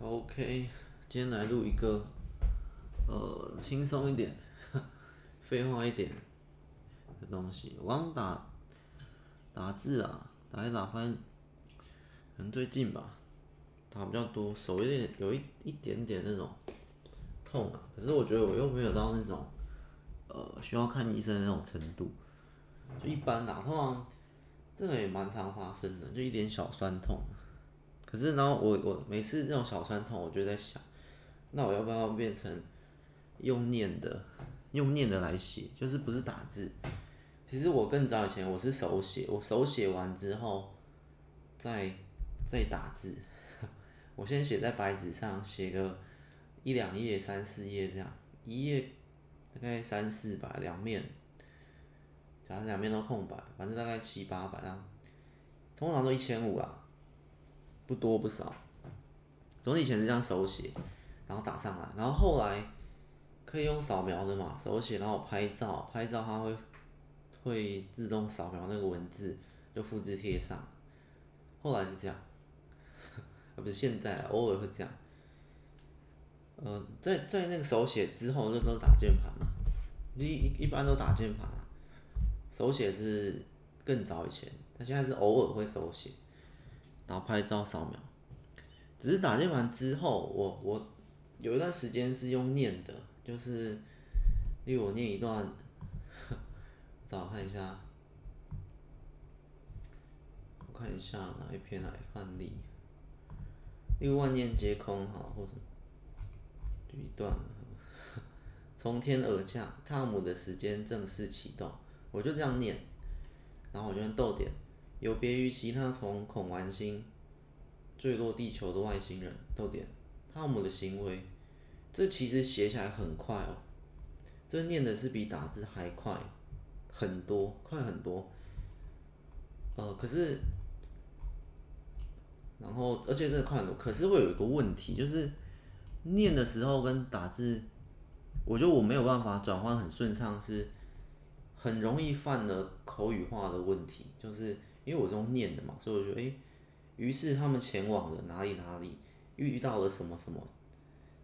OK，今天来录一个，呃，轻松一点，废话一点的东西。我刚打打字啊，打一打发现，可能最近吧，打比较多，手有点有一一点点那种痛啊。可是我觉得我又没有到那种，呃，需要看医生的那种程度，就一般打，通常这个也蛮常发生的，就一点小酸痛。可是，然后我我每次这种小酸痛，我就在想，那我要不要变成用念的，用念的来写，就是不是打字。其实我更早以前我是手写，我手写完之后再再打字。我先写在白纸上，写个一两页、三四页这样，一页大概三四百，两面，假如两面都空白，反正大概七八百啊，通常都一千五啊。不多不少，总以前是这样手写，然后打上来，然后后来可以用扫描的嘛，手写，然后拍照，拍照它会会自动扫描那个文字，就复制贴上。后来是这样，不是现在，偶尔会这样。呃，在在那个手写之后，就都打键盘嘛，一一般都打键盘啊。手写是更早以前，他现在是偶尔会手写。然后拍照扫描，只是打键盘之后，我我有一段时间是用念的，就是，例如我念一段，找看一下，我看一下哪一篇哪一范例，例如万念皆空哈，或者就一段，从天而降，汤姆的时间正式启动，我就这样念，然后我就用逗点。有别于其他从孔玩星坠落地球的外星人，逗点，汤姆的行为，这其实写起来很快哦，这念的是比打字还快很多，快很多。呃，可是，然后而且这个快很多，可是会有一个问题，就是念的时候跟打字，我觉得我没有办法转换很顺畅，是很容易犯了口语化的问题，就是。因为我是用念的嘛，所以我觉得，哎，于是他们前往了哪里哪里，遇到了什么什么，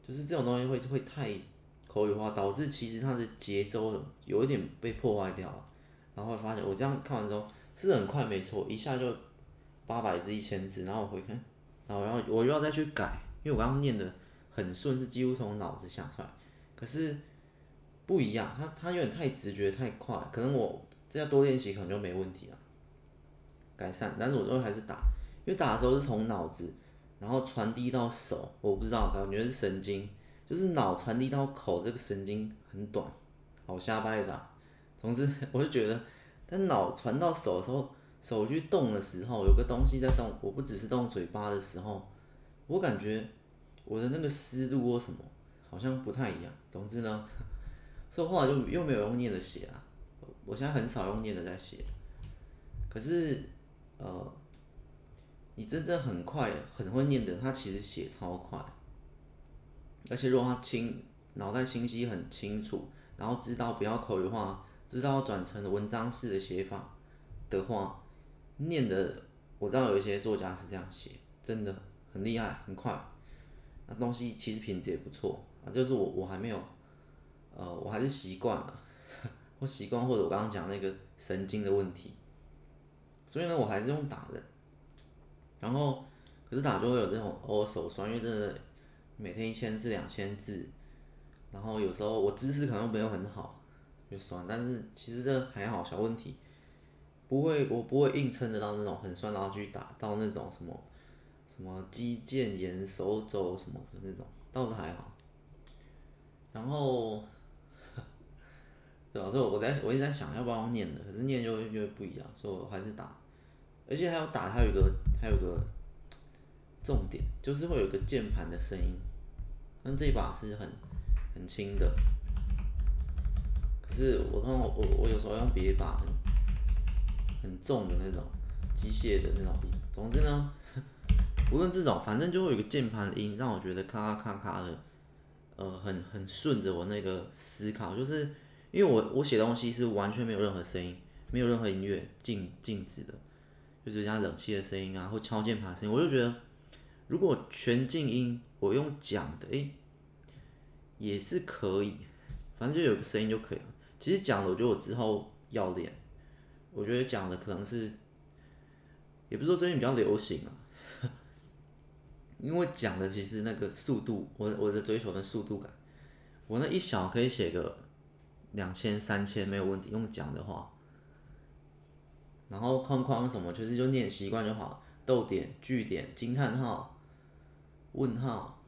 就是这种东西会会太口语化，导致其实它的节奏有一点被破坏掉了。然后会发现我这样看完之后是很快，没错，一下就八百字一千字，然后我回看，然后然后我又要再去改，因为我刚刚念的很顺，是几乎从脑子想出来，可是不一样，它它有点太直觉太快，可能我这要多练习，可能就没问题了。改善，但是我最后还是打，因为打的时候是从脑子，然后传递到手，我不知道，感觉是神经，就是脑传递到口，这个神经很短，好瞎掰的。总之，我就觉得，但脑传到手的时候，手去动的时候，有个东西在动，我不只是动嘴巴的时候，我感觉我的那个思路或什么好像不太一样。总之呢，所以后来就又没有用念的写啊，我现在很少用念的在写，可是。呃，你真正很快很会念的，他其实写超快，而且如果他清脑袋清晰很清楚，然后知道不要口语化，知道转成文章式的写法的话，念的我知道有一些作家是这样写，真的很厉害很快，那东西其实品质也不错啊，就是我我还没有，呃，我还是习惯了，我习惯或者我刚刚讲那个神经的问题。所以呢，我还是用打的，然后可是打就会有这种偶尔手酸，因为真的每天一千字两千字，然后有时候我姿势可能没有很好，就酸。但是其实这还好，小问题，不会，我不会硬撑得到那种很酸，然后去打到那种什么什么肌腱炎、手肘什么的那种，倒是还好。然后，对吧？所以我在我一直在想要不要念的，可是念就就会不一样，所以我还是打。而且还要打，还有一个，还有一个重点，就是会有一个键盘的声音。但这一把是很很轻的，可是我通常我我有时候用别一把很很重的那种机械的那种。总之呢，无论这种，反正就会有一个键盘的音，让我觉得咔咔咔咔的，呃，很很顺着我那个思考。就是因为我我写东西是完全没有任何声音，没有任何音乐，静静止的。就是像冷气的声音啊，或敲键盘声音，我就觉得如果全静音，我用讲的，诶、也是可以，反正就有个声音就可以了。其实讲的，我觉得我之后要练，我觉得讲的可能是，也不是说最近比较流行啊，因为讲的其实那个速度，我我的追求的速度感，我那一小可以写个两千三千没有问题，用讲的话。然后框框什么，其实就念习惯就好。逗点、句点、惊叹号、问号，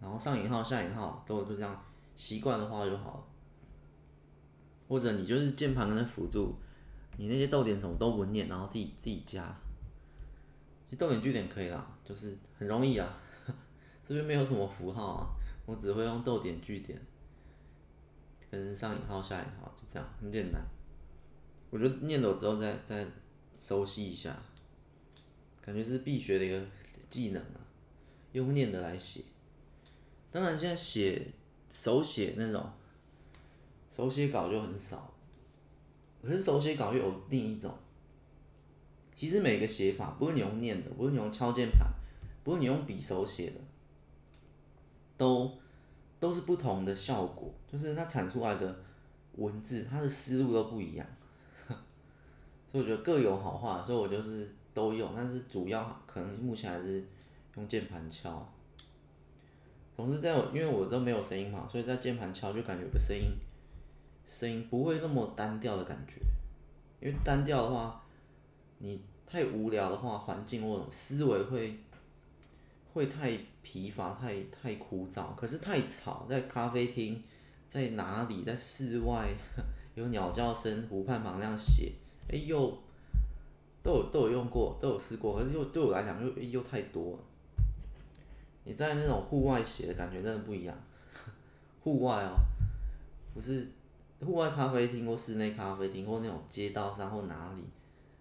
然后上引号、下引号，都就这样习惯的话就好。或者你就是键盘跟那辅助，你那些逗点什么都不念，然后自己自己加。逗点句点可以啦，就是很容易啊。这边没有什么符号啊，我只会用逗点句点，跟上引号、下引号，就这样，很简单。我觉得念了之后再再熟悉一下，感觉是必学的一个技能啊，用念的来写。当然现在写手写那种手写稿就很少，可是手写稿又有另一种。其实每个写法，不是你用念的，不是你用敲键盘，不是你用笔手写的，都都是不同的效果，就是它产出来的文字，它的思路都不一样。所以我觉得各有好话，所以我就是都用，但是主要可能目前还是用键盘敲。总之在我，因为我都没有声音嘛，所以在键盘敲就感觉有个声音，声音不会那么单调的感觉。因为单调的话，你太无聊的话，环境或思维会会太疲乏、太太枯燥。可是太吵，在咖啡厅，在哪里，在室外 有鸟叫声、湖畔旁那样写。哎、欸，又都有都有用过，都有试过，可是又对我来讲又又太多了。你在那种户外写的感觉真的不一样。户外哦，不是户外咖啡厅或室内咖啡厅或那种街道上或哪里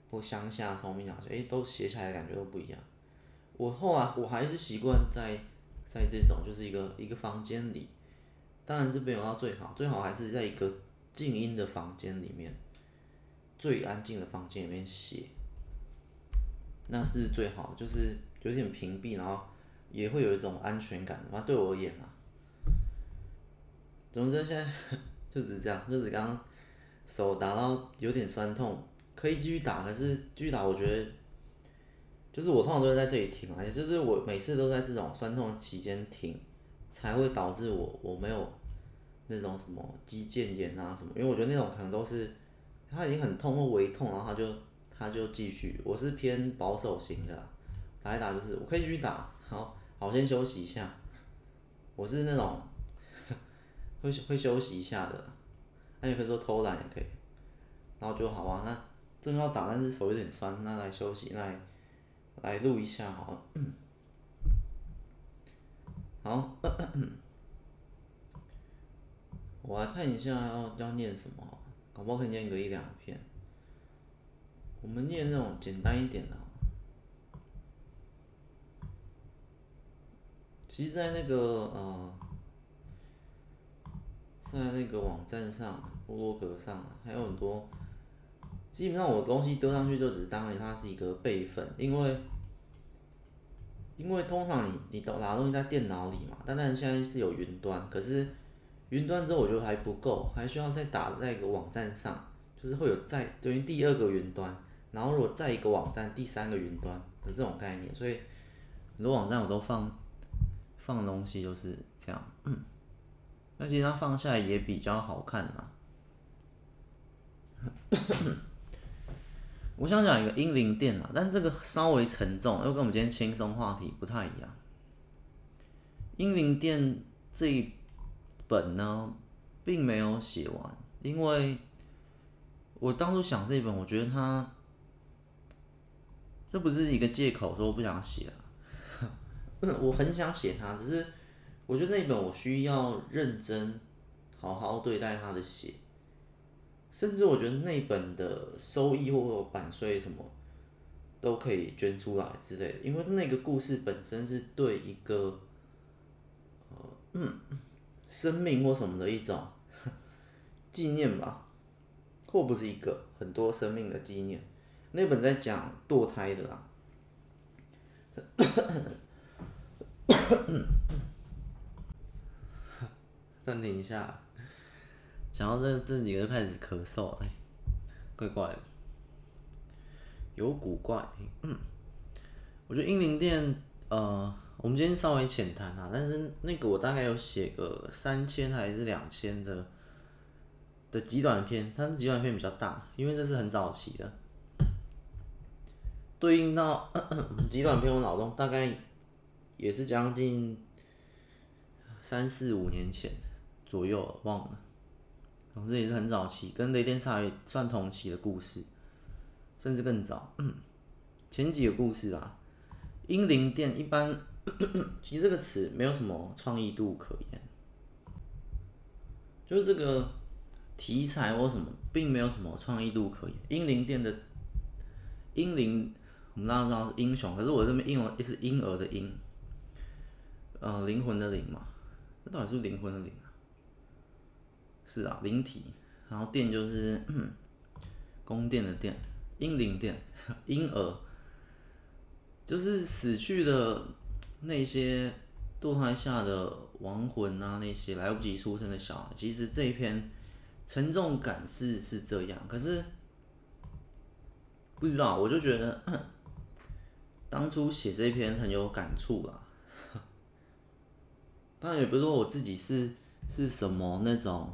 或乡下聪明小学，哎，都写起来的感觉都不一样。我后来我还是习惯在在这种就是一个一个房间里，当然这边有到最好，最好还是在一个静音的房间里面。最安静的房间里面写，那是最好，就是有点屏蔽，然后也会有一种安全感。反正对我而言啊，总之现在 就只是这样，就只刚刚手打到有点酸痛，可以继续打，可是继续打，我觉得就是我通常都会在这里停，也就是我每次都在这种酸痛期间停，才会导致我我没有那种什么肌腱炎啊什么，因为我觉得那种可能都是。他已经很痛或微痛，然后他就他就继续。我是偏保守型的，打一打就是我可以继续打，好，好先休息一下。我是那种 会会休息一下的，那也可以说偷懒也可以。然后就好啊，那正要打，但是手有点酸，那来休息，那来来录一下好了。好，我来看一下要要念什么。好不好？可以念个一两篇。我们念那种简单一点的。其实，在那个呃，在那个网站上、部落格上，还有很多。基本上，我东西丢上去就只是当它是一个备份，因为，因为通常你你都拿东西在电脑里嘛，但但现在是有云端，可是。云端之后我觉得还不够，还需要再打在一个网站上，就是会有再等于第二个云端，然后如果再一个网站，第三个云端的这种概念，所以很多网站我都放放东西就是这样，那其实它放下来也比较好看嘛。我想讲一个英灵殿啊，但这个稍微沉重，又跟我们今天轻松话题不太一样。英灵殿这一。本呢，并没有写完，因为我当初想这一本，我觉得它这不是一个借口，说我不想写啊，我很想写它，只是我觉得那本我需要认真好好对待它的写，甚至我觉得那本的收益或版税什么都可以捐出来之类的，因为那个故事本身是对一个，呃，嗯。生命或什么的一种 纪念吧，或不是一个很多生命的纪念。那本在讲堕胎的啦，暂停一下，讲到这这几个开始咳嗽，哎，怪怪的，有古怪。嗯，我觉得英灵殿，呃，我们今天稍微浅谈啊，但是那个我大概有写个三千还是两千的的极短篇，它的极短篇比较大，因为这是很早期的，对应到 极短篇，我脑中大概也是将近三四五年前。左右忘了，总之也是很早期，跟雷电少爷算同期的故事，甚至更早。前几个故事啊，英灵殿一般，其实这个词没有什么创意度可言，就是这个题材或什么，并没有什么创意度可言。英灵殿的英灵，我们大家知道是英雄，可是我这边英文是婴儿的婴，呃，灵魂的灵嘛，这到底是不是灵魂的灵啊？是啊，灵体，然后殿就是 宫殿的殿，英灵殿，婴儿，就是死去的那些堕胎下的亡魂啊，那些来不及出生的小孩。其实这一篇沉重感是是这样，可是不知道，我就觉得当初写这篇很有感触啊。当然也不是说我自己是是什么那种。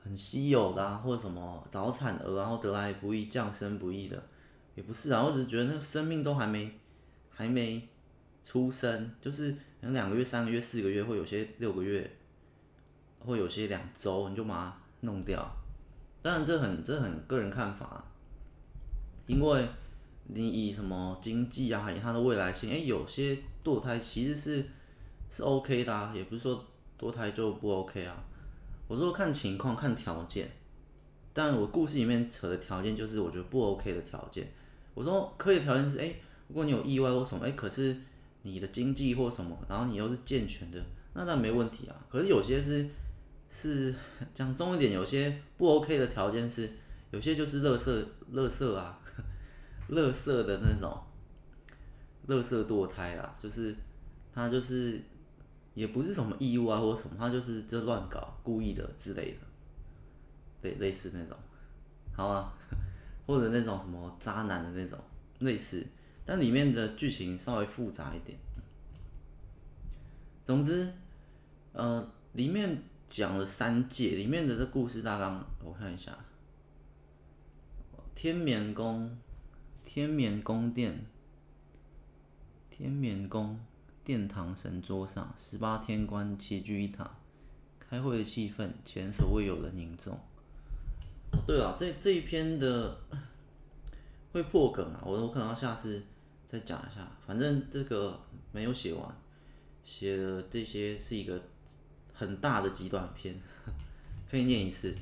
很稀有的啊，或者什么早产儿，然后得来不易、降生不易的，也不是啊。我只是觉得那个生命都还没还没出生，就是可能两个月、三个月、四个月，或有些六个月，或有些两周，你就把它弄掉。当然这很这很个人看法，因为你以什么经济啊，以他的未来性，哎，有些堕胎其实是是 OK 的啊，也不是说堕胎就不 OK 啊。我说看情况看条件，但我故事里面扯的条件就是我觉得不 OK 的条件。我说可以的条件是，哎，如果你有意外或什么，哎，可是你的经济或什么，然后你又是健全的，那那没问题啊。可是有些是是讲重一点，有些不 OK 的条件是，有些就是乐色乐色啊，乐色的那种，乐色堕胎啊，就是他就是。也不是什么意外或什么，他就是就乱搞、故意的之类的，对，类似那种，好啊，或者那种什么渣男的那种类似，但里面的剧情稍微复杂一点。总之，呃，里面讲了三界，里面的这故事大纲我看一下，天眠宫、天眠宫殿、天眠宫。殿堂神桌上，十八天官齐聚一堂，开会的气氛前所未有的凝重。对啊，这这一篇的会破梗啊，我我可能要下次再讲一下。反正这个没有写完，写的这些是一个很大的极短篇，可以念一次，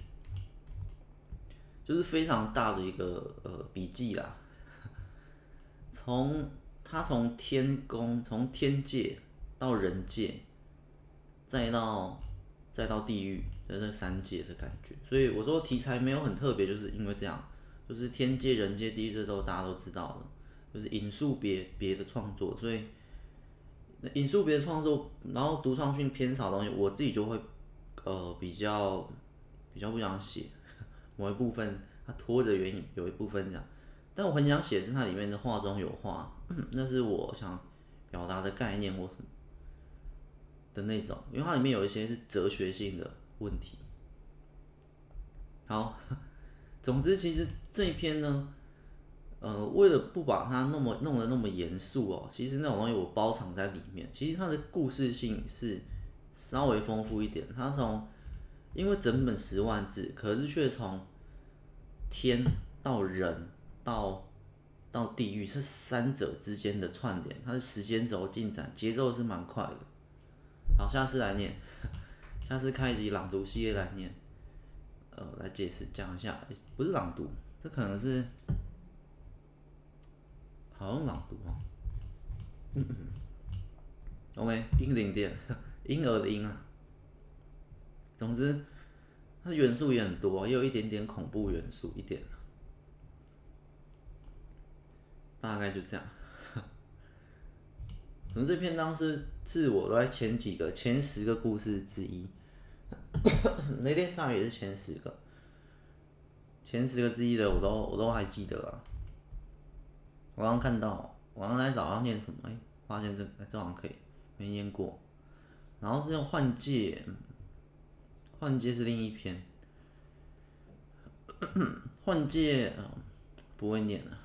就是非常大的一个呃笔记啦，从。他从天宫，从天界到人界，再到再到地狱的这三界的感觉，所以我说题材没有很特别，就是因为这样，就是天界、人界、地狱这都大家都知道了，就是引述别别的创作，所以引述别的创作，然后独创性偏少的东西，我自己就会呃比较比较不想写，某一部分它拖着原因，有一部分这样。但我很想写是它里面的画中有画，那是我想表达的概念或什么的那种，因为它里面有一些是哲学性的问题。好，总之其实这一篇呢，呃，为了不把它那么弄得那么严肃哦，其实那种东西我包藏在里面。其实它的故事性是稍微丰富一点，它从因为整本十万字，可是却从天到人。到到地狱这三者之间的串联，它的时间轴进展节奏是蛮快的。好，下次来念，下次开一集朗读系列来念，呃，来解释讲一下，不是朗读，这可能是好朗读哦。嗯嗯。OK，英灵殿，婴儿的婴啊。总之，它的元素也很多，也有一点点恐怖元素，一点。大概就这样，可能这篇章是是我在前几个前十个故事之一，雷电鲨鱼也是前十个，前十个之一的我都我都还记得啊。我刚看到，我刚才找要念什么？哎，发现这这好像可以没念过。然后这种换界，换界是另一篇，换界啊，不会念了。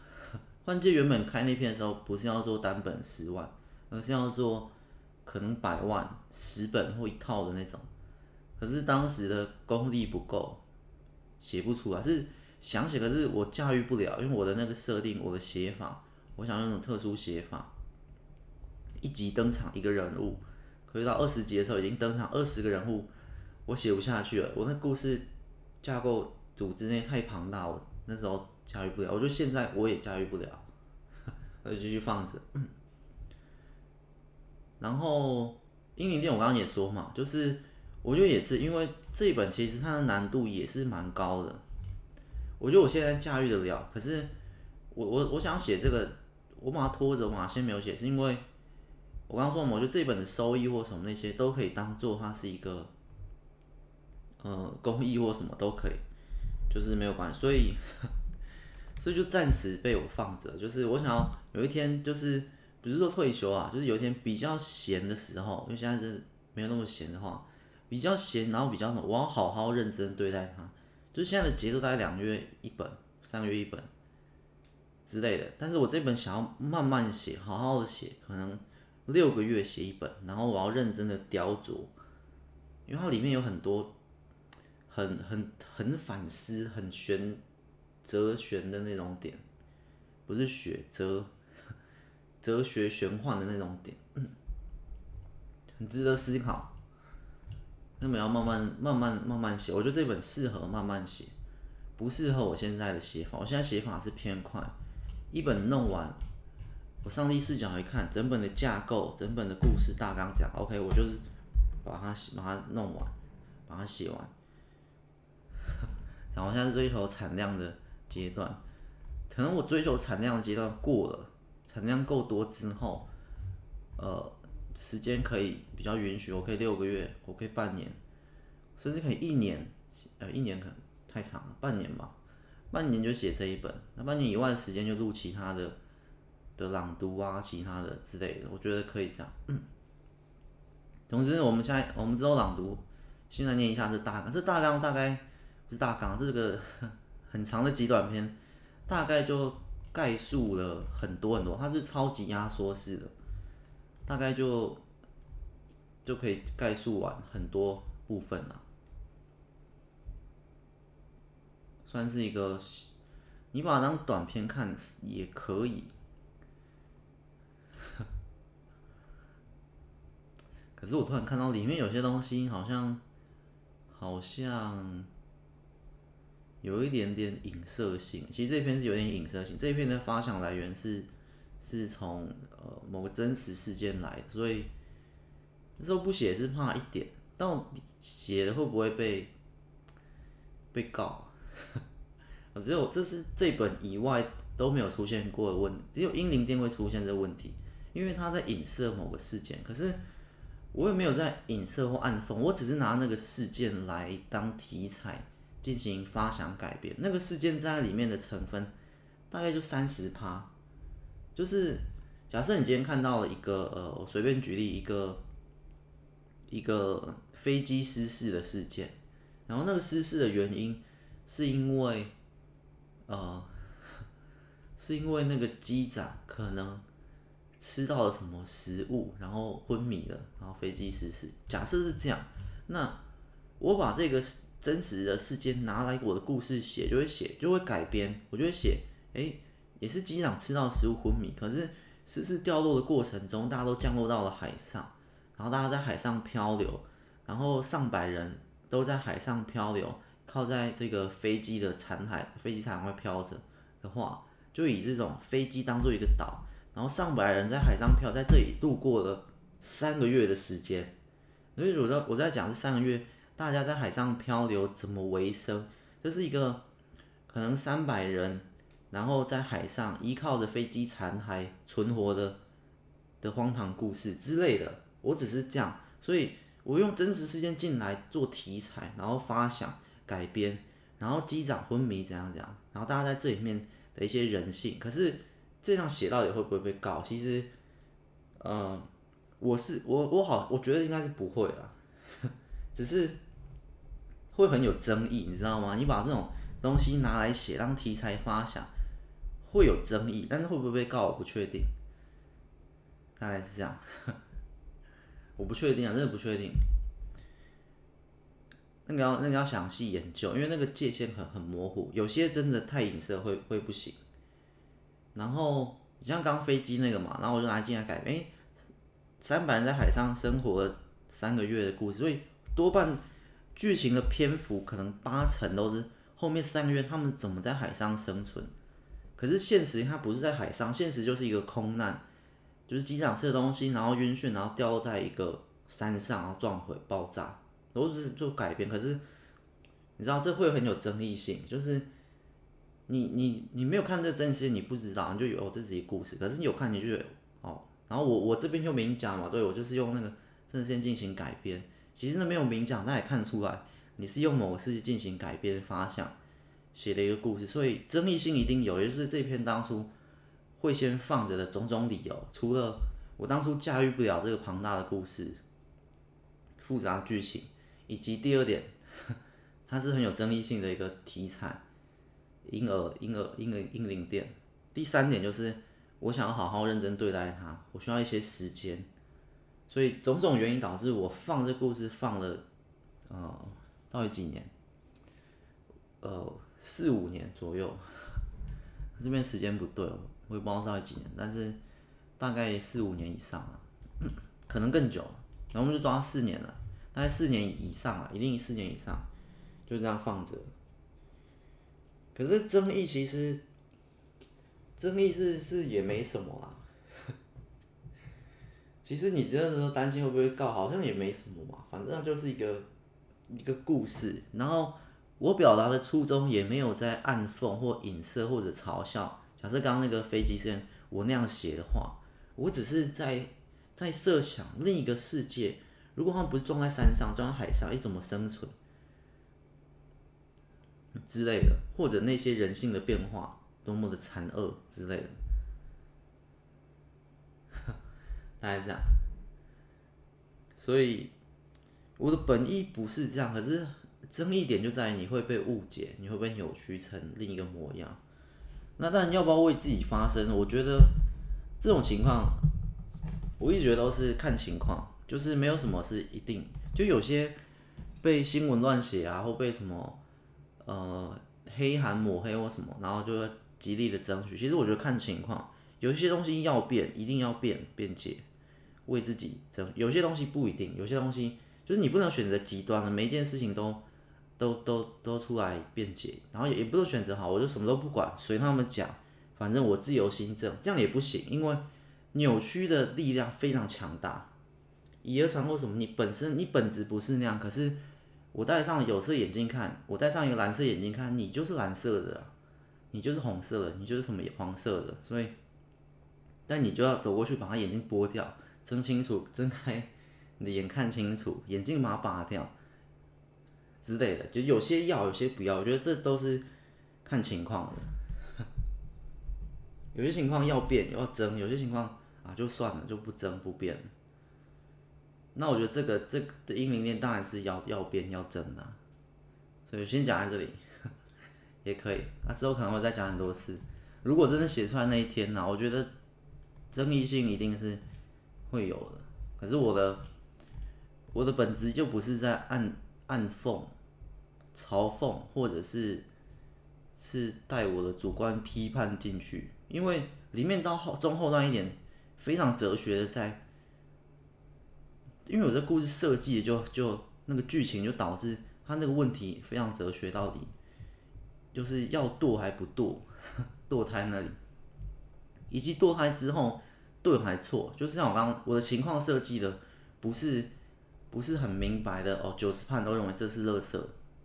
换界原本开那篇的时候，不是要做单本十万，而是要做可能百万十本或一套的那种。可是当时的功力不够，写不出来。是想写，可是我驾驭不了，因为我的那个设定，我的写法，我想用那种特殊写法，一集登场一个人物。可是到二十集的时候，已经登场二十个人物，我写不下去了。我那故事架构组织内太庞大，我那时候驾驭不了。我觉得现在我也驾驭不了，我就继续放着。然后英灵店我刚刚也说嘛，就是我觉得也是因为这一本其实它的难度也是蛮高的。我觉得我现在驾驭得了，可是我我我想写这个，我把它拖着嘛，先没有写，是因为。我刚刚说嘛，我觉得这一本的收益或什么那些都可以当做它是一个，呃，公益或什么都可以，就是没有关系。所以，所以就暂时被我放着。就是我想要有一天，就是不是说退休啊，就是有一天比较闲的时候，因为现在是没有那么闲的话，比较闲，然后比较什么，我要好好认真对待它。就现在的节奏大概两个月一本，三个月一本之类的。但是我这本想要慢慢写，好好的写，可能。六个月写一本，然后我要认真的雕琢，因为它里面有很多很很很反思、很玄哲玄的那种点，不是学哲哲学玄幻的那种点，很值得思考。那么要慢慢慢慢慢慢写，我觉得这本适合慢慢写，不适合我现在的写法。我现在写法是偏快，一本弄完。我上帝视角一看，整本的架构、整本的故事大纲讲，OK，我就是把它把它弄完，把它写完。然后现在追求产量的阶段，可能我追求产量的阶段过了，产量够多之后，呃，时间可以比较允许，我可以六个月，我可以半年，甚至可以一年，呃，一年可能太长了，半年吧，半年就写这一本，那半年以外的时间就录其他的。的朗读啊，其他的之类的，我觉得可以这样。嗯，总之，我们现在我们之后朗读，现在念一下这大纲。这大纲大概不是大纲，这个 很长的极短篇，大概就概述了很多很多，它是超级压缩式的，大概就就可以概述完很多部分了，算是一个，你把它当短片看也可以。可是我突然看到里面有些东西，好像好像有一点点影射性。其实这篇是有点影射性。这篇的发想来源是是从呃某个真实事件来，所以那时候不写是怕一点，但写了会不会被被告？只有这是这本以外都没有出现过的问题，只有英灵殿会出现这问题，因为他在影射某个事件，可是。我也没有在影射或暗讽，我只是拿那个事件来当题材进行发想改编。那个事件在里面的成分大概就三十趴，就是假设你今天看到了一个呃，我随便举例一个一个飞机失事的事件，然后那个失事的原因是因为呃，是因为那个机长可能。吃到了什么食物，然后昏迷了，然后飞机失事。假设是这样，那我把这个真实的事件拿来我的故事写，就会写，就会改编，我就会写，诶，也是机长吃到食物昏迷，可是失事掉落的过程中，大家都降落到了海上，然后大家在海上漂流，然后上百人都在海上漂流，靠在这个飞机的残骸，飞机残骸飘着的话，就以这种飞机当做一个岛。然后上百人在海上漂，在这里度过了三个月的时间。所以我在我在讲这三个月，大家在海上漂流怎么维生？这是一个可能三百人，然后在海上依靠着飞机残骸存活的的荒唐故事之类的。我只是这样，所以我用真实事件进来做题材，然后发想改编，然后机长昏迷怎样怎样，然后大家在这里面的一些人性。可是这样写到底会不会被告？其实，呃，我是我我好，我觉得应该是不会啦，只是会很有争议，你知道吗？你把这种东西拿来写当题材发想，会有争议，但是会不会被告，我不确定。大概是这样。我不确定啊，真的不确定。那个要那个要详细研究，因为那个界限很很模糊，有些真的太影射会会不行。然后你像刚飞机那个嘛，然后我就拿进来改，哎，三百人在海上生活了三个月的故事，所以多半剧情的篇幅可能八成都是后面三个月他们怎么在海上生存。可是现实它不是在海上，现实就是一个空难。就是机长吃的东西，然后晕眩，然后掉落在一个山上，然后撞毁、爆炸，都是做改编。可是你知道这会很有争议性，就是你你你没有看这真实，你不知道，你就有这是一个故事。可是你有看，你就有哦。然后我我这边就明讲嘛，对我就是用那个真实进行改编。其实那没有明讲，但也看得出来你是用某个事情进行改编发想写的一个故事，所以争议性一定有。也就是这篇当初。会先放着的种种理由，除了我当初驾驭不了这个庞大的故事、复杂剧情，以及第二点，它是很有争议性的一个题材，婴儿、婴儿、婴儿、婴灵殿。第三点就是我想要好好认真对待它，我需要一些时间，所以种种原因导致我放这故事放了，呃，到底几年？呃，四五年左右。这边时间不对。我也不知道到底几年，但是大概四五年以上了，可能更久。然后我们就抓四年了，大概四年以上了，一定四年以上，就这样放着。可是争议其实，争议是是也没什么啊。其实你真的说担心会不会告，好像也没什么嘛，反正就是一个一个故事。然后我表达的初衷也没有在暗讽或影射或者嘲笑。假设刚刚那个飞机事件，我那样写的话，我只是在在设想另一个世界，如果他们不是撞在山上，撞在海上，你怎么生存之类的，或者那些人性的变化多么的残恶之类的，大概这样。所以我的本意不是这样，可是争议点就在于你会被误解，你会被扭曲成另一个模样。那但要不要为自己发声？我觉得这种情况，我一直觉得都是看情况，就是没有什么是一定。就有些被新闻乱写啊，或被什么呃黑函抹黑或什么，然后就极力的争取。其实我觉得看情况，有些东西要变，一定要变辩解，为自己争；有些东西不一定，有些东西就是你不能选择极端的，每一件事情都。都都都出来辩解，然后也也不是选择好，我就什么都不管，随他们讲，反正我自由心证，这样也不行，因为扭曲的力量非常强大。以讹传讹什么？你本身你本质不是那样，可是我戴上有色眼镜看，我戴上一个蓝色眼镜看，你就是蓝色的，你就是红色的，你就是什么黄色的，所以，但你就要走过去把他眼镜剥掉，睁清楚，睁开你的眼看清楚，眼镜把它拔掉。之类的，就有些要，有些不要，我觉得这都是看情况的。有些情况要变要争，有些情况啊就算了，就不争不变。那我觉得这个这个的英灵殿当然是要要变要争的，所以先讲在这里 也可以。那、啊、之后可能会再讲很多次。如果真的写出来那一天呢、我觉得争议性一定是会有的。可是我的我的本质就不是在按。暗讽、嘲讽，或者是是带我的主观批判进去，因为里面到后中后段一点非常哲学的在，因为我这故事设计的就就那个剧情就导致他那个问题非常哲学到底，就是要堕还不堕，堕胎那里，以及堕胎之后对还错，就是像我刚我的情况设计的不是。不是很明白的哦，九十判都认为这是垃圾，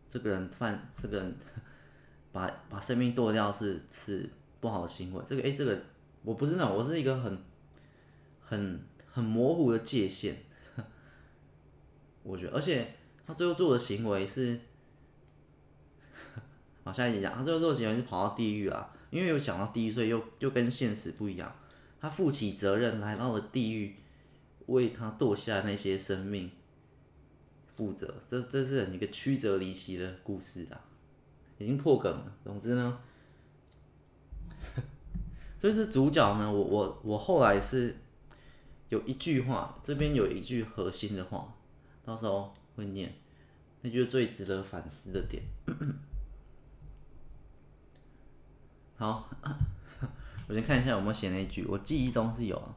这个人犯这个人 把把生命剁掉是是不好的行为。这个诶，这个我不是那种，我是一个很很很模糊的界限。我觉得，而且他最后做的行为是，好，下一集讲，他最后做的行为是跑到地狱啊，因为有讲到地狱，所以又又跟现实不一样。他负起责任来到了地狱，为他堕下那些生命负责。这这是一个曲折离奇的故事啊，已经破梗了。总之呢，所以这主角呢，我我我后来是有一句话，这边有一句核心的话。到时候会念，那就是最值得反思的点。好，我先看一下有没有写那句，我记忆中是有啊。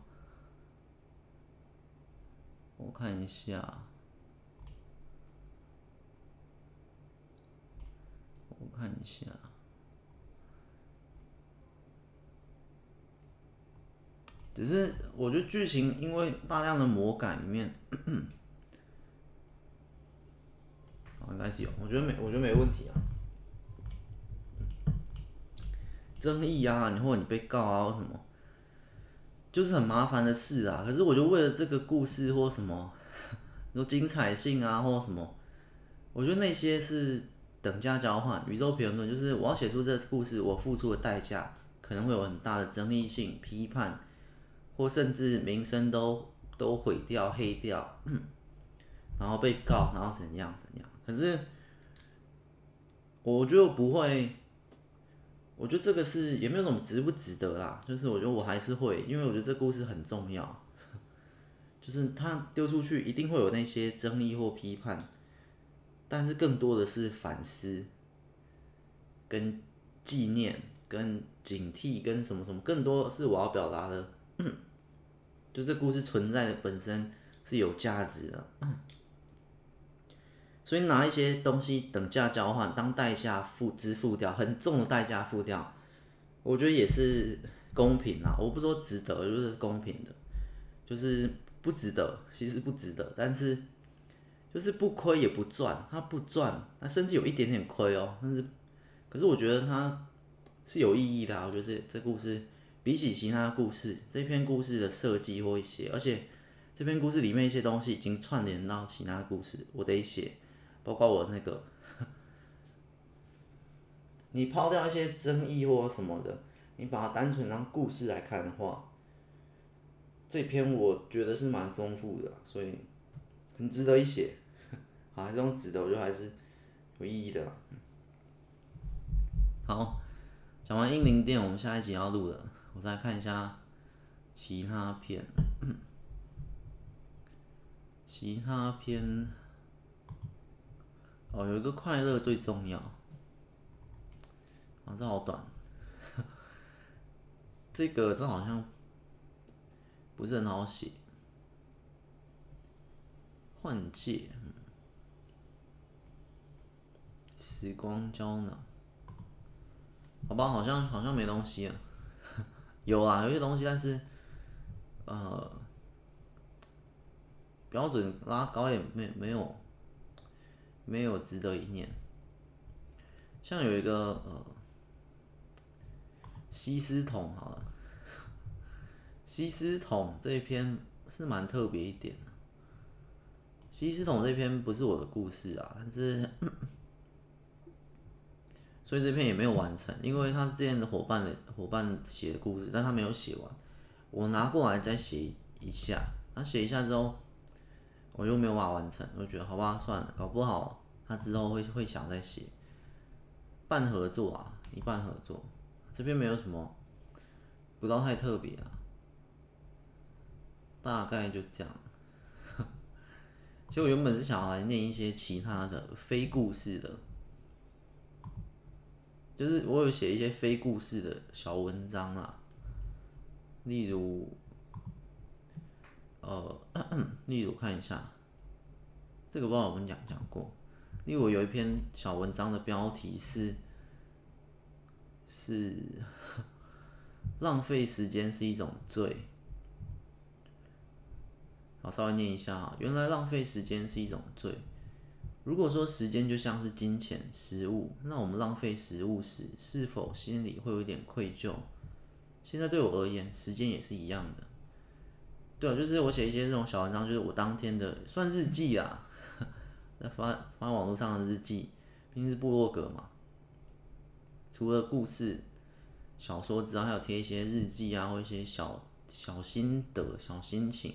我看一下，我看一下，只是我觉得剧情因为大量的魔改里面。应该是有，我觉得没，我觉得没问题啊。争议啊，你或者你被告啊，或什么，就是很麻烦的事啊。可是我就为了这个故事或什么，说精彩性啊，或什么，我觉得那些是等价交换。宇宙评论就是我要写出这个故事，我付出的代价可能会有很大的争议性、批判，或甚至名声都都毁掉、黑掉，然后被告，然后怎样怎样。可是，我觉得不会。我觉得这个是也没有什么值不值得啦。就是我觉得我还是会，因为我觉得这故事很重要。就是他丢出去一定会有那些争议或批判，但是更多的是反思、跟纪念、跟警惕、跟什么什么，更多是我要表达的。就这故事存在的本身是有价值的。所以拿一些东西等价交换，当代价付支付掉，很重的代价付掉，我觉得也是公平啊。我不说值得，就是公平的，就是不值得，其实不值得，但是就是不亏也不赚，他不赚，他甚至有一点点亏哦。但是，可是我觉得他是有意义的啊。我觉得这这故事比起其他故事，这篇故事的设计或一些，而且这篇故事里面一些东西已经串联到其他故事，我得写。包括我那个，你抛掉一些争议或什么的，你把它单纯当故事来看的话，这篇我觉得是蛮丰富的，所以很值得一写。好，还是用值得，我觉得还是有意义的。好，讲完英灵殿，我们下一集要录的，我再看一下其他片，其他片。哦，有一个快乐最重要。啊，这好短。这个这好像不是很好写。换届，时光胶囊。好吧，好像好像没东西啊。有啊，有些东西，但是呃，标准拉高也没没有。没有值得一念，像有一个呃，西斯桶好了，西斯桶这一篇是蛮特别一点的。西斯桶这篇不是我的故事啊，但是，所以这篇也没有完成，因为他是之前的伙伴的伙伴写的故事，但他没有写完，我拿过来再写一下，他写一下之后。我又没有办法完成，我就觉得好吧，算了，搞不好他之后会会想再写，半合作啊，一半合作，这边没有什么，不到太特别啊，大概就这样。其实我原本是想要来念一些其他的非故事的，就是我有写一些非故事的小文章啊，例如。呃，例如看一下，这个不知道我们讲讲过。例如有一篇小文章的标题是是浪费时间是一种罪。好，稍微念一下啊，原来浪费时间是一种罪。如果说时间就像是金钱、食物，那我们浪费食物时，是否心里会有一点愧疚？现在对我而言，时间也是一样的。对啊，就是我写一些这种小文章，就是我当天的算日记啊，在 发发网络上的日记，毕竟是部落格嘛。除了故事、小说之外，还有贴一些日记啊，或一些小小心得、小心情。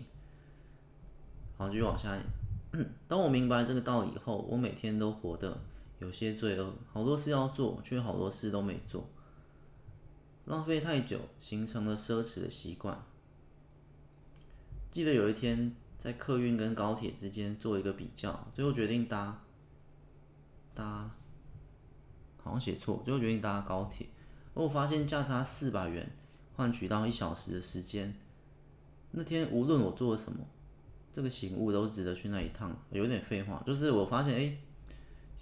好，继续往下。当我明白这个道理后，我每天都活得有些罪恶，好多事要做，却好多事都没做，浪费太久，形成了奢侈的习惯。记得有一天在客运跟高铁之间做一个比较，最后决定搭搭，好像写错，最后决定搭高铁。而我发现价差四百元换取到一小时的时间。那天无论我做了什么，这个醒悟都值得去那一趟。有点废话，就是我发现，哎、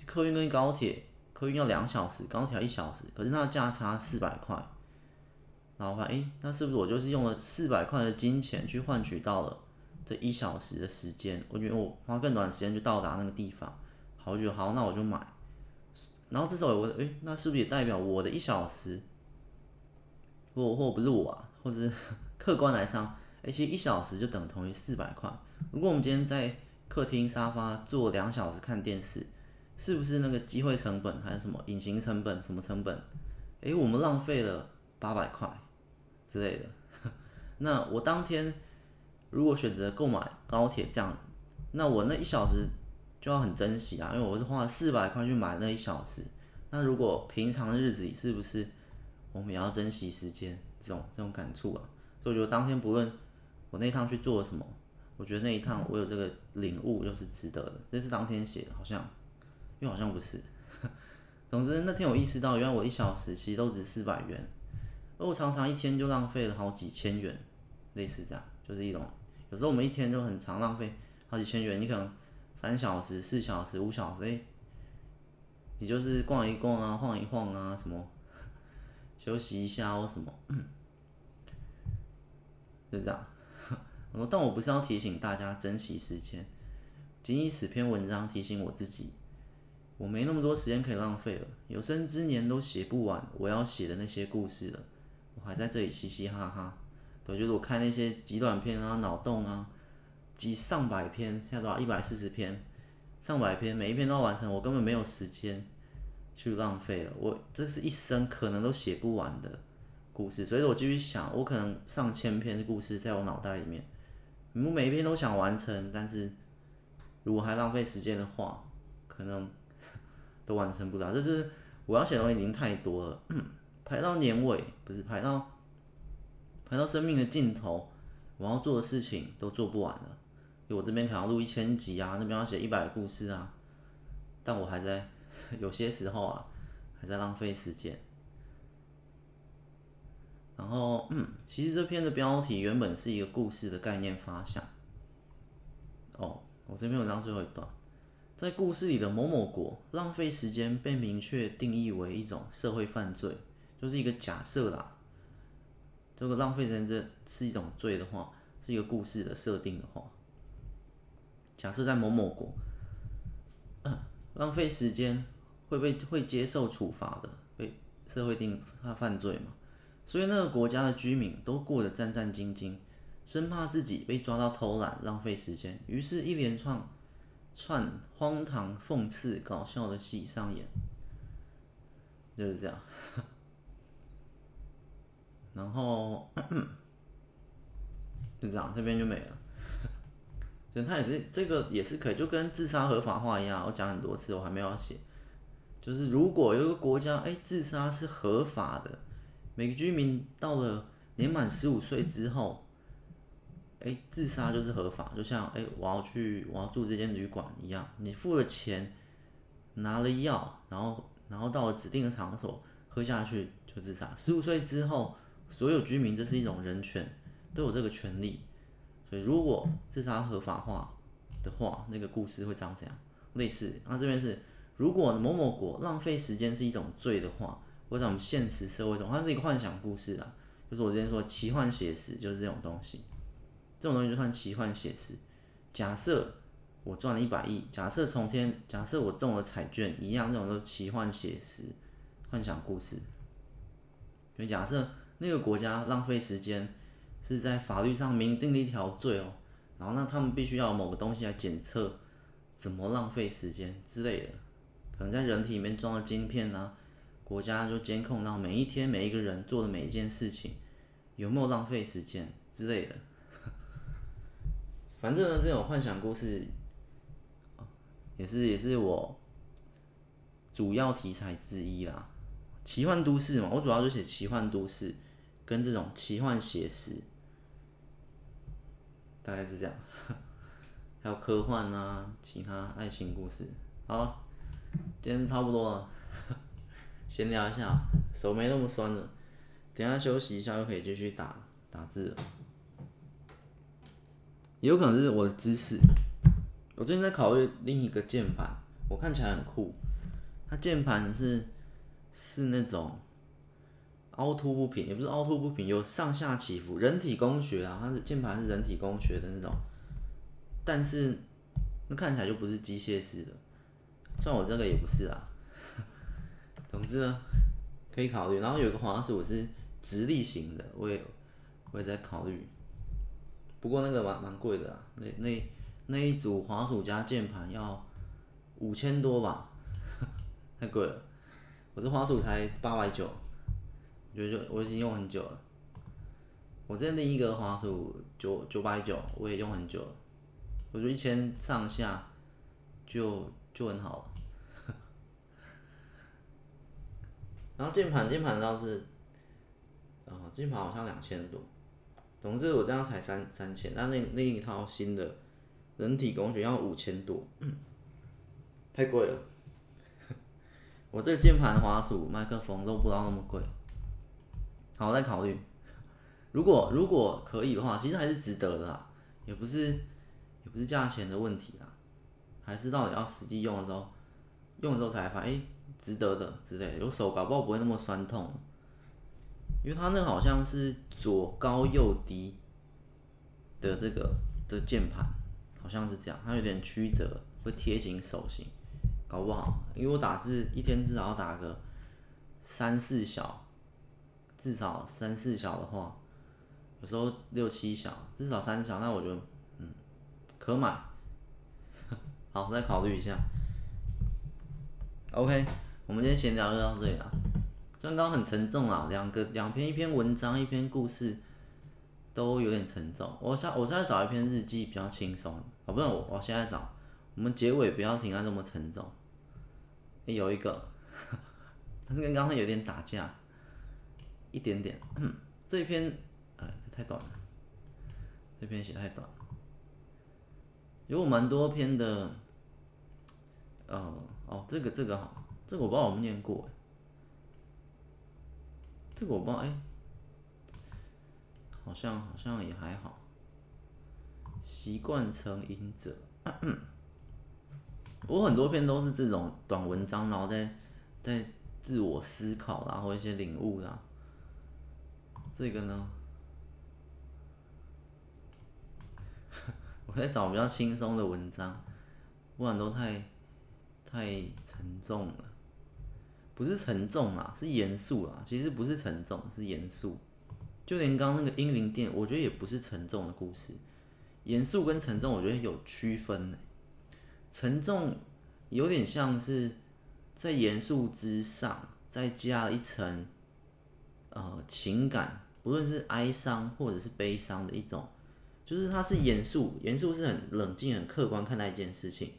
客运跟高铁，客运要两小时，高铁要一小时，可是那价差四百块。然后发现，哎，那是不是我就是用了四百块的金钱去换取到了这一小时的时间？我觉得我花更短时间去到达那个地方，好，我觉得好，那我就买。然后这时候我，哎，那是不是也代表我的一小时，或或不是我啊，或者是 客观来上，哎，其实一小时就等同于四百块。如果我们今天在客厅沙发坐两小时看电视，是不是那个机会成本还是什么隐形成本？什么成本？哎，我们浪费了八百块。之类的，那我当天如果选择购买高铁这样，那我那一小时就要很珍惜啊，因为我是花了四百块去买那一小时。那如果平常的日子里，是不是我们也要珍惜时间？这种这种感触啊，所以我觉得当天不论我那一趟去做了什么，我觉得那一趟我有这个领悟就是值得的。这是当天写的，好像又好像不是。总之那天我意识到，原来我一小时其实都值四百元。而我常常一天就浪费了好几千元，类似这样，就是一种有时候我们一天就很常浪费好几千元。你可能三小时、四小时、五小时，哎，你就是逛一逛啊、晃一晃啊，什么 休息一下或什么，就这样。我，但我不是要提醒大家珍惜时间，仅以此篇文章提醒我自己，我没那么多时间可以浪费了，有生之年都写不完我要写的那些故事了。我还在这里嘻嘻哈哈，对，就是我看那些极短篇啊、脑洞啊，几上百篇，现在多少？一百四十篇，上百篇，每一篇都要完成，我根本没有时间去浪费了。我这是一生可能都写不完的故事，所以我继续想，我可能上千篇的故事在我脑袋里面，我每一篇都想完成，但是如果还浪费时间的话，可能都完成不了。这是我要写的东西已经太多了。排到年尾，不是排到排到生命的尽头，我要做的事情都做不完了。因为我这边可能要录一千集啊，那边要写一百个故事啊，但我还在 有些时候啊，还在浪费时间。然后，嗯，其实这篇的标题原本是一个故事的概念发想。哦，我这篇文章最后一段，在故事里的某某国，浪费时间被明确定义为一种社会犯罪。就是一个假设啦，这个浪费时间这是一种罪的话，是一个故事的设定的话，假设在某某国，浪费时间会被会接受处罚的，被社会定他犯罪嘛，所以那个国家的居民都过得战战兢兢，生怕自己被抓到偷懒浪费时间，于是，一连串串荒唐、讽刺、搞笑的戏上演，就是这样。然后就这样，这边就没了。所以他也是这个也是可以，就跟自杀合法化一样。我讲很多次，我还没有写。就是如果有一个国家，哎，自杀是合法的，每个居民到了年满十五岁之后，哎，自杀就是合法。就像哎，我要去我要住这间旅馆一样，你付了钱，拿了药，然后然后到了指定的场所喝下去就自杀。十五岁之后。所有居民，这是一种人权，都有这个权利。所以，如果自杀合法化的话，那个故事会长怎样？类似，那这边是，如果某某国浪费时间是一种罪的话，或者我们现实社会中，它是一个幻想故事啊。就是我之前说奇幻写实，就是这种东西。这种东西就算奇幻写实。假设我赚了一百亿，假设从天，假设我中了彩券一样，这种都是奇幻写实、幻想故事。就假设。那个国家浪费时间，是在法律上明定的一条罪哦，然后那他们必须要某个东西来检测，怎么浪费时间之类的，可能在人体里面装了晶片啊，国家就监控到每一天每一个人做的每一件事情有没有浪费时间之类的。反正呢，这种幻想故事也是也是我主要题材之一啦，奇幻都市嘛，我主要就写奇幻都市跟这种奇幻写实，大概是这样，还有科幻啊，其他爱情故事。好，今天差不多了，闲聊一下，手没那么酸了，等下休息一下就可以继续打打字了。有可能是我的姿势。我最近在考虑另一个键盘，我看起来很酷。它键盘是是那种凹凸不平，也不是凹凸不平，有上下起伏，人体工学啊，它的键盘是人体工学的那种。但是那看起来就不是机械式的，像我这个也不是啊。总之呢，可以考虑。然后有一个滑鼠是直立型的，我也我也在考虑。不过那个蛮蛮贵的，那那那一组滑鼠加键盘要五千多吧，太贵了。我这滑鼠才八百九，我觉得就我已经用很久了。我这另一个滑鼠九九百九，我也用很久了。我觉得一千上下就就很好了。然后键盘键盘倒是，啊键盘好像两千多。总之我这样才三三千，那那另一套新的人体工学要五千多，太贵了。我这个键盘、滑鼠、麦克风都不知道那么贵。好，再考虑。如果如果可以的话，其实还是值得的啦，也不是也不是价钱的问题啦，还是到底要实际用的时候，用的时候才发现，哎、值得的之类的。有手搞不好不会那么酸痛。因为它那个好像是左高右低的这个的键盘，好像是这样，它有点曲折，会贴紧手型，搞不好。因为我打字一天至少要打个三四小，至少三四小的话，有时候六七小，至少三小，那我就嗯可买。好，再考虑一下。OK，我们今天闲聊就到这里了。刚刚很沉重啊，两个两篇，一篇文章，一篇故事，都有点沉重。我现我现在找一篇日记比较轻松，哦，不是我，我现在找，我们结尾不要停在这么沉重。有一个，但是跟刚刚有点打架，一点点。这篇，哎，这太短了，这篇写太短了。有蛮多篇的，呃，哦，这个这个好，这个我不知道我们念过。这个我不知道，哎，好像好像也还好。习惯成瘾者，我很多篇都是这种短文章，然后在在自我思考，然后一些领悟的。这个呢，我在找比较轻松的文章，不然都太太沉重了。不是沉重啊，是严肃啊。其实不是沉重，是严肃。就连刚那个英灵殿，我觉得也不是沉重的故事。严肃跟沉重，我觉得有区分呢。沉重有点像是在严肃之上再加一层呃情感，不论是哀伤或者是悲伤的一种，就是它是严肃，严肃是很冷静、很客观看待一件事情，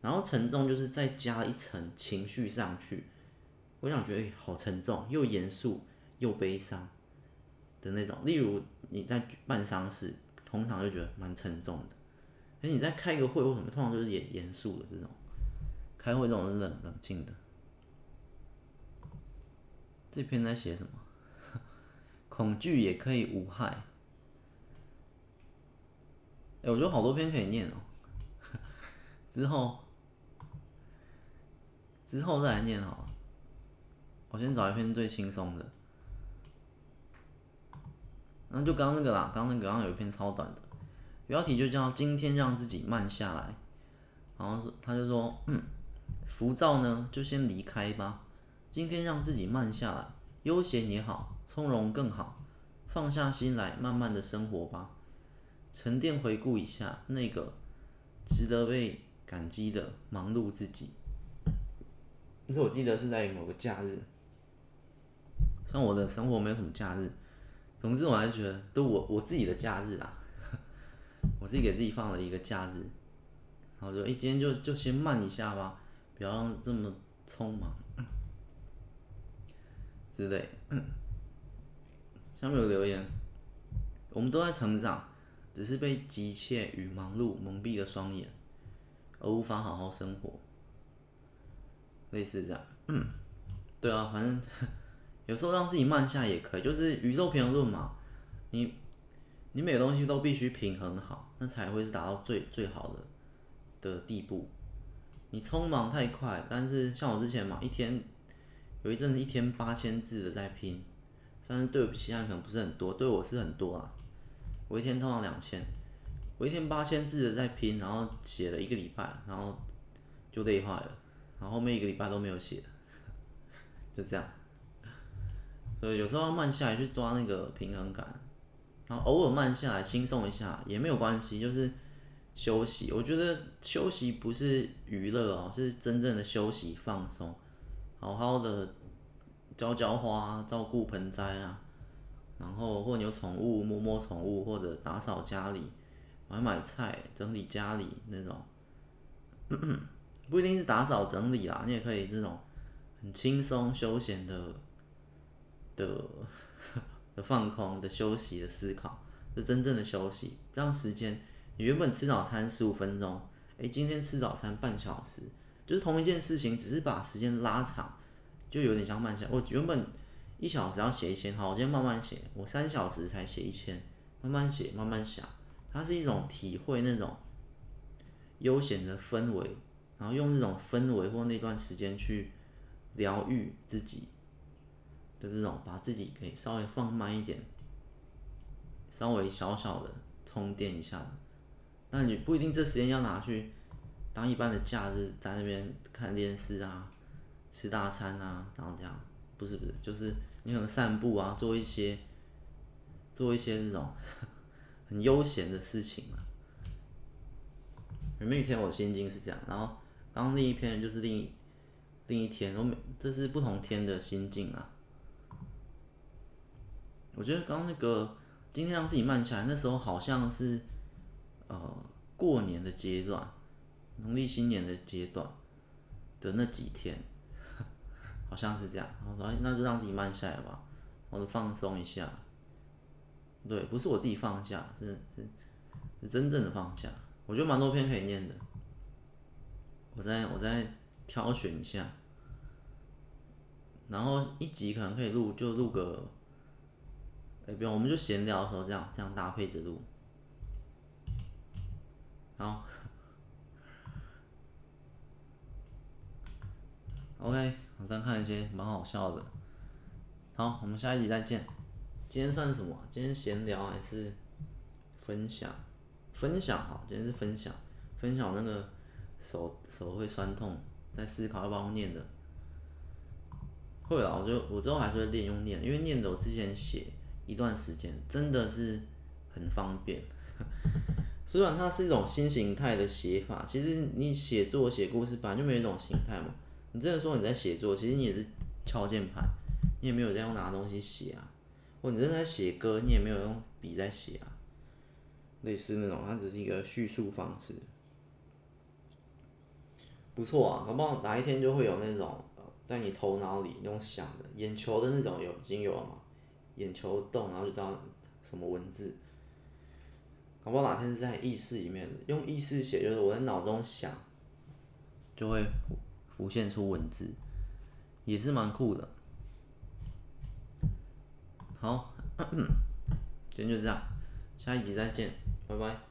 然后沉重就是再加一层情绪上去。我想觉得好沉重，又严肃又悲伤的那种。例如你在办丧事，通常就觉得蛮沉重的。而你在开个会或什么，通常就是严严肃的这种。开会这种是冷冷静的。这篇在写什么？恐惧也可以无害。哎，我觉得好多篇可以念哦。之后，之后再来念好了。我先找一篇最轻松的，那就刚刚那个啦。刚刚那个刚刚有一篇超短的，标题就叫“今天让自己慢下来”。然后是他就说：“嗯，浮躁呢，就先离开吧。今天让自己慢下来，悠闲也好，从容更好。放下心来，慢慢的生活吧。沉淀回顾一下那个值得被感激的忙碌自己。但是我记得是在某个假日，但我的生活没有什么假日，总之我还是觉得都我我自己的假日啊，我自己给自己放了一个假日，然后就哎、今天就就先慢一下吧，不要这么匆忙之类。下面有留言，我们都在成长。只是被急切与忙碌蒙蔽了双眼，而无法好好生活。类似这样，嗯，对啊，反正有时候让自己慢下也可以，就是宇宙平衡论嘛。你你每个东西都必须平衡好，那才会是达到最最好的的地步。你匆忙太快，但是像我之前嘛，一天有一阵子一天八千字的在拼，但是对不起，现在可能不是很多，对我是很多啊。我一天通常两千，我一天八千字的在拼，然后写了一个礼拜，然后就累坏了，然后后面一个礼拜都没有写，就这样。对有时候要慢下来去抓那个平衡感，然后偶尔慢下来轻松一下也没有关系，就是休息。我觉得休息不是娱乐哦，是真正的休息放松，好好的浇浇花，照顾盆栽啊。然后，或你有宠物，摸摸宠物，或者打扫家里，买买菜，整理家里那种，不一定是打扫整理啦，你也可以这种很轻松休闲的的 的放空的休息的思考，是真正的休息。这样时间，你原本吃早餐十五分钟，诶，今天吃早餐半小时，就是同一件事情，只是把时间拉长，就有点像慢下。我原本。一小时要写一千，好，我今天慢慢写，我三小时才写一千，慢慢写，慢慢想，它是一种体会那种悠闲的氛围，然后用这种氛围或那段时间去疗愈自己的这种，把自己给稍微放慢一点，稍微小小的充电一下。那你不一定这时间要拿去当一般的假日，在那边看电视啊，吃大餐啊，然后这样。不是不是，就是你可能散步啊，做一些做一些这种 很悠闲的事情嘛。有没有一天我心境是这样，然后刚刚另一篇就是另一另一天，我每这是不同天的心境啊。我觉得刚刚那个今天让自己慢下来，那时候好像是呃过年的阶段，农历新年的阶段的那几天。好像是这样，然后说，那就让自己慢下来吧，我就放松一下。对，不是我自己放下，是是是真正的放下。我觉得蛮多篇可以念的，我再我再挑选一下，然后一集可能可以录，就录个，哎，不用，我们就闲聊的时候这样这样搭配着录，好，OK。我再看一些蛮好笑的。好，我们下一集再见。今天算什么？今天闲聊还是分享？分享哈，今天是分享，分享那个手手会酸痛，在思考要不要念的。会啊，我就我之后还是会练用念，因为念的我之前写一段时间，真的是很方便。虽然它是一种新形态的写法，其实你写作写故事本来就没有一种形态嘛。你真的说你在写作，其实你也是敲键盘，你也没有在用拿东西写啊。或你正在写歌，你也没有用笔在写啊。类似那种，它只是一个叙述方式。不错啊，搞不好哪一天就会有那种在你头脑里那种想的眼球的那种有已经有了嘛？眼球动，然后就知道什么文字。搞不好哪天是在意识里面用意识写，就是我在脑中想，就会。浮现出文字，也是蛮酷的。好，今天就这样，下一集再见，拜拜。